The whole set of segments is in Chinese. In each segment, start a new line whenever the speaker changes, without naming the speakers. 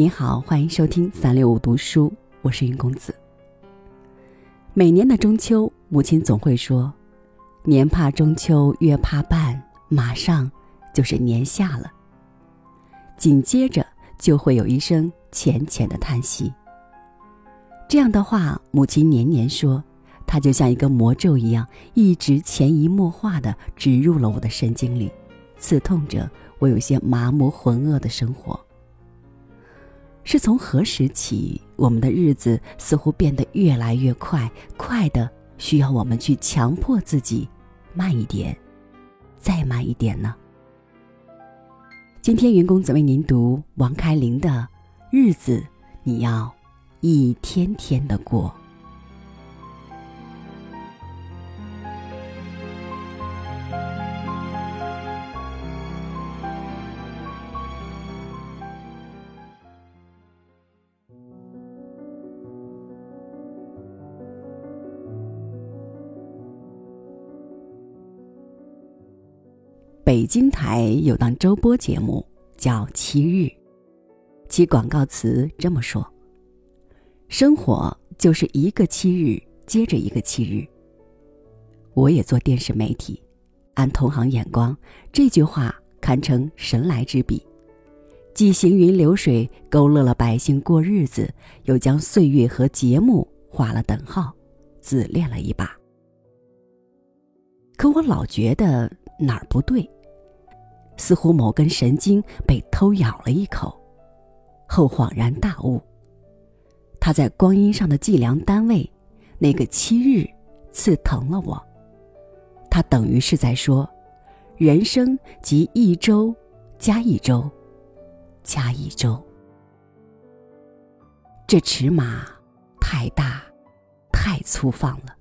你好，欢迎收听三六五读书，我是云公子。每年的中秋，母亲总会说：“年怕中秋，月怕半，马上就是年下了。”紧接着就会有一声浅浅的叹息。这样的话，母亲年年说，它就像一个魔咒一样，一直潜移默化的植入了我的神经里，刺痛着我有些麻木浑噩的生活。是从何时起，我们的日子似乎变得越来越快，快的需要我们去强迫自己慢一点，再慢一点呢？今天云公子为您读王开林的《日子》，你要一天天的过。北京台有档周播节目叫《七日》，其广告词这么说：“生活就是一个七日接着一个七日。”我也做电视媒体，按同行眼光，这句话堪称神来之笔，既行云流水勾勒了百姓过日子，又将岁月和节目画了等号，自恋了一把。可我老觉得哪儿不对。似乎某根神经被偷咬了一口，后恍然大悟。他在光阴上的计量单位，那个七日，刺疼了我。他等于是在说，人生即一周加一周，加一周。这尺码太大，太粗放了，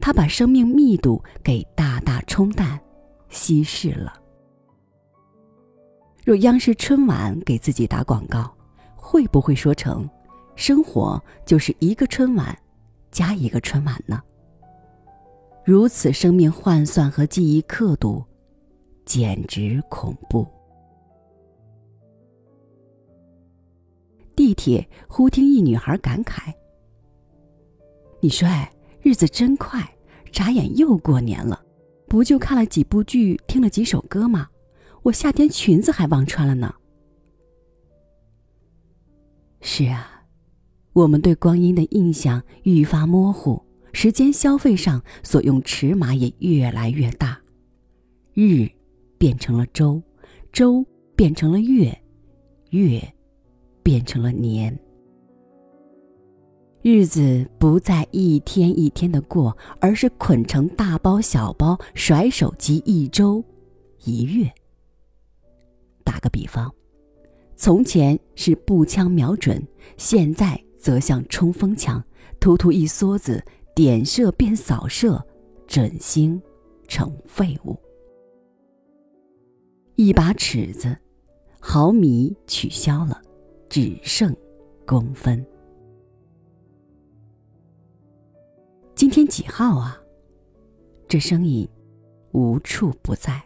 他把生命密度给大大冲淡、稀释了。若央视春晚给自己打广告，会不会说成“生活就是一个春晚，加一个春晚”呢？如此生命换算和记忆刻度，简直恐怖。地铁忽听一女孩感慨：“你说，哎，日子真快，眨眼又过年了，不就看了几部剧，听了几首歌吗？”我夏天裙子还忘穿了呢。是啊，我们对光阴的印象愈发模糊，时间消费上所用尺码也越来越大，日变成了周，周变成了月，月变成了年，日子不再一天一天的过，而是捆成大包小包，甩手即一周，一月。打个比方，从前是步枪瞄准，现在则像冲锋枪，突突一梭子，点射变扫射，准星成废物。一把尺子，毫米取消了，只剩公分。今天几号啊？这声音无处不在。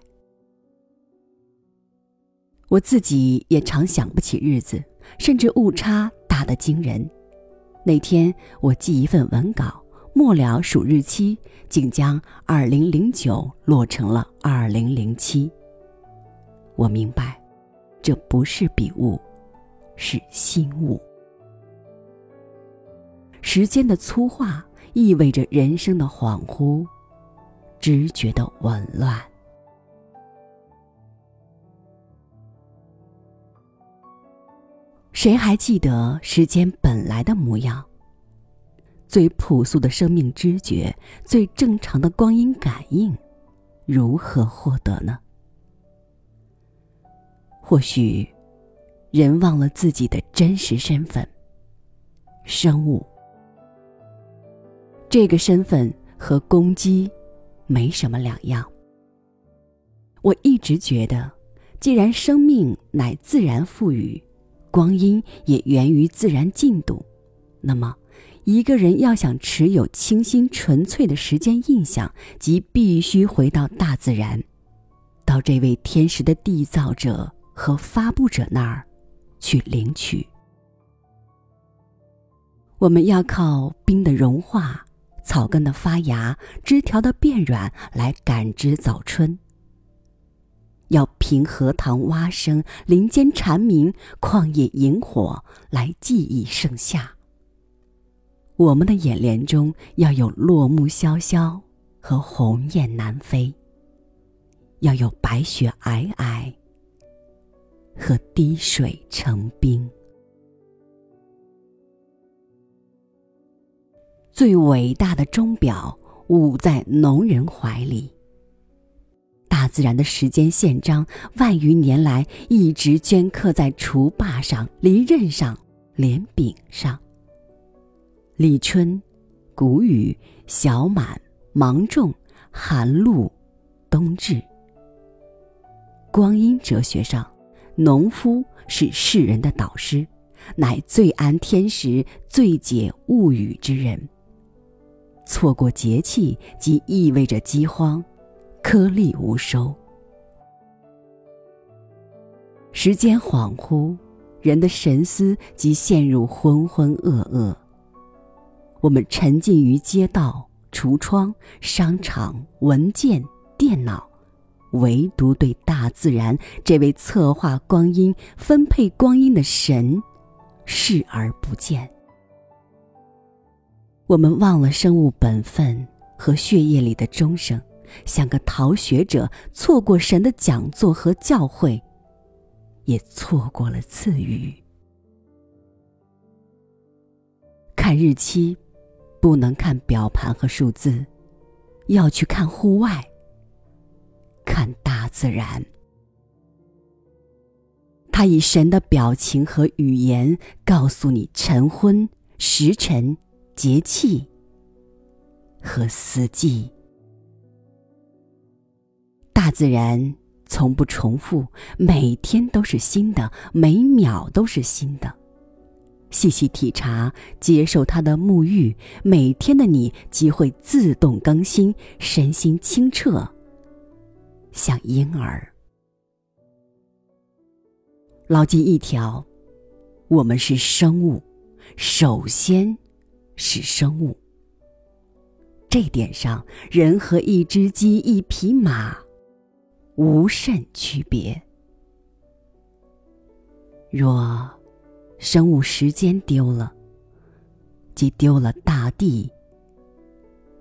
我自己也常想不起日子，甚至误差大得惊人。那天我寄一份文稿，末了数日期，竟将二零零九落成了二零零七。我明白，这不是笔误，是心误。时间的粗化意味着人生的恍惚，知觉的紊乱。谁还记得时间本来的模样？最朴素的生命知觉，最正常的光阴感应，如何获得呢？或许，人忘了自己的真实身份——生物。这个身份和公鸡没什么两样。我一直觉得，既然生命乃自然赋予。光阴也源于自然进度，那么，一个人要想持有清新纯粹的时间印象，即必须回到大自然，到这位天时的缔造者和发布者那儿，去领取。我们要靠冰的融化、草根的发芽、枝条的变软来感知早春。要凭荷塘蛙声、林间蝉鸣、旷野萤火来记忆盛夏。我们的眼帘中要有落木萧萧和鸿雁南飞，要有白雪皑皑和滴水成冰。最伟大的钟表捂在农人怀里。大自然的时间宪章，万余年来一直镌刻在锄把上、犁刃上、镰柄上。立春、谷雨、小满、芒种、寒露、冬至。光阴哲学上，农夫是世人的导师，乃最安天时、最解物语之人。错过节气，即意味着饥荒，颗粒无收。时间恍惚，人的神思即陷入浑浑噩噩。我们沉浸于街道、橱窗、商场、文件、电脑，唯独对大自然这位策划光阴、分配光阴的神视而不见。我们忘了生物本分和血液里的钟声，像个逃学者，错过神的讲座和教诲，也错过了赐予。看日期，不能看表盘和数字，要去看户外，看大自然。他以神的表情和语言告诉你晨昏时辰。节气和四季，大自然从不重复，每天都是新的，每秒都是新的。细细体察，接受它的沐浴，每天的你即会自动更新，身心清澈，像婴儿。牢记一条：我们是生物，首先。是生物。这点上，人和一只鸡、一匹马无甚区别。若生物时间丢了，即丢了大地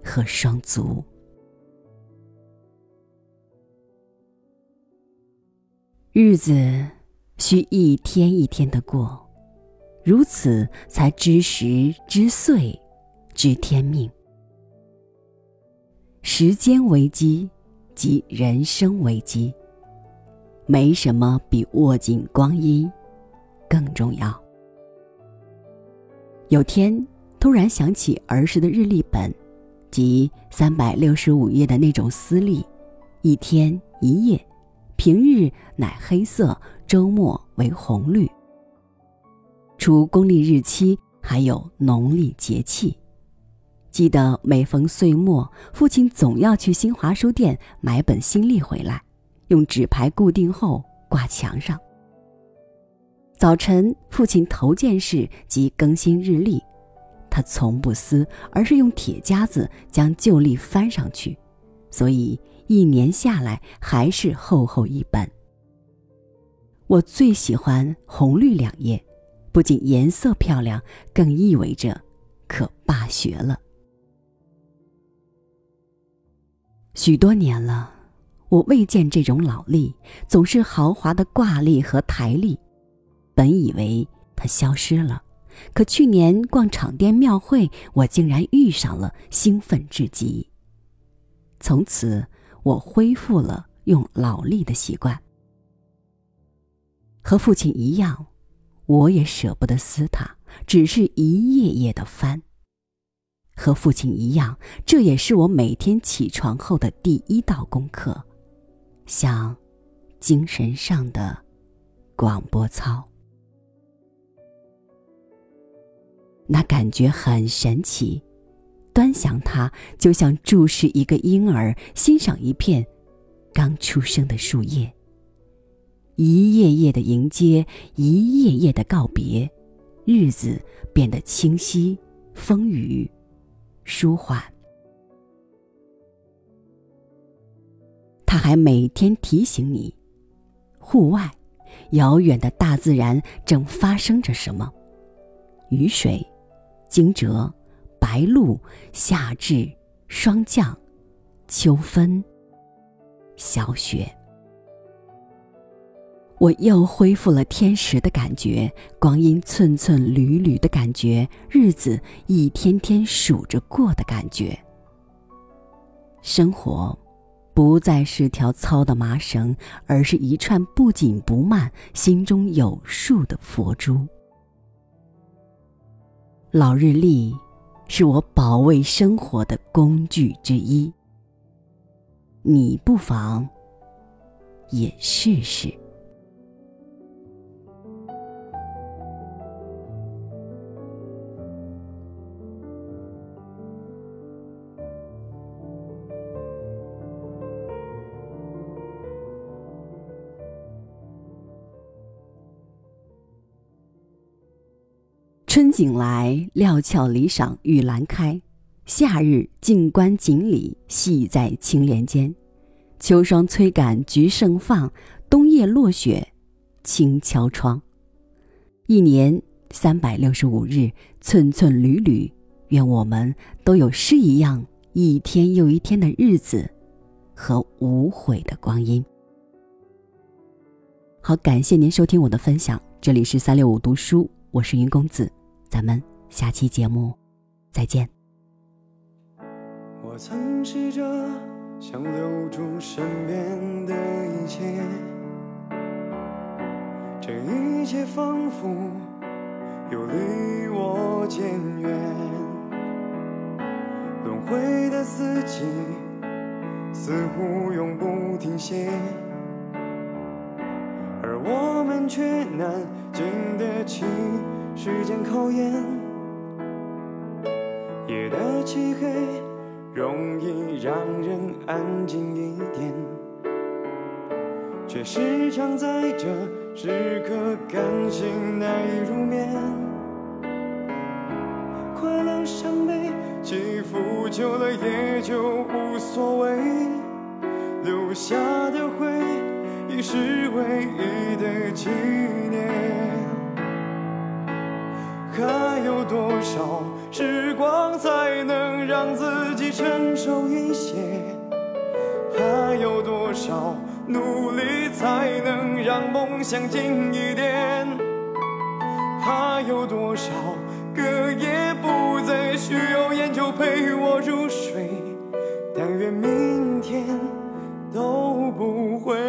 和双足。日子需一天一天的过。如此，才知时、知岁、知天命。时间危机，及人生危机。没什么比握紧光阴更重要。有天突然想起儿时的日历本，即三百六十五页的那种私历，一天一页，平日乃黑色，周末为红绿。除公历日期，还有农历节气。记得每逢岁末，父亲总要去新华书店买本新历回来，用纸牌固定后挂墙上。早晨，父亲头件事即更新日历，他从不撕，而是用铁夹子将旧历翻上去，所以一年下来还是厚厚一本。我最喜欢红绿两页。不仅颜色漂亮，更意味着可罢学了。许多年了，我未见这种老历，总是豪华的挂历和台历。本以为它消失了，可去年逛场店庙会，我竟然遇上了，兴奋至极。从此，我恢复了用老历的习惯，和父亲一样。我也舍不得撕它，只是一页页的翻。和父亲一样，这也是我每天起床后的第一道功课，像精神上的广播操。那感觉很神奇，端详它就像注视一个婴儿，欣赏一片刚出生的树叶。一页页的迎接，一页页的告别，日子变得清晰风雨舒缓。他还每天提醒你，户外，遥远的大自然正发生着什么：雨水、惊蛰、白露、夏至、霜降、秋分、小雪。我又恢复了天时的感觉，光阴寸寸缕缕的感觉，日子一天天数着过的感觉。生活。不再是条糙的麻绳，而是一串不紧不慢、心中有数的佛珠。老日历是我保卫生活的工具之一，你不妨也试试。景来，料峭离赏玉兰开；夏日静观锦鲤戏在青莲间。秋霜催赶菊盛放，冬夜落雪轻敲窗。一年三百六十五日，寸寸缕缕，愿我们都有诗一样一天又一天的日子和无悔的光阴。好，感谢您收听我的分享，这里是三六五读书，我是云公子。咱们下期节目再见。
我曾试着想留住身边的一切，这一切仿佛又离我渐远。轮回的四季似乎永不停歇，而我们却难经得起。时间考验，夜的漆黑容易让人安静一点，却时常在这时刻感性难以入眠。快乐伤悲起伏久了也就无所谓，留下的回忆是唯一的纪念。还有多少时光才能让自己成熟一些？还有多少努力才能让梦想近一点？还有多少个夜不再需要烟酒陪我入睡？但愿明天都不会。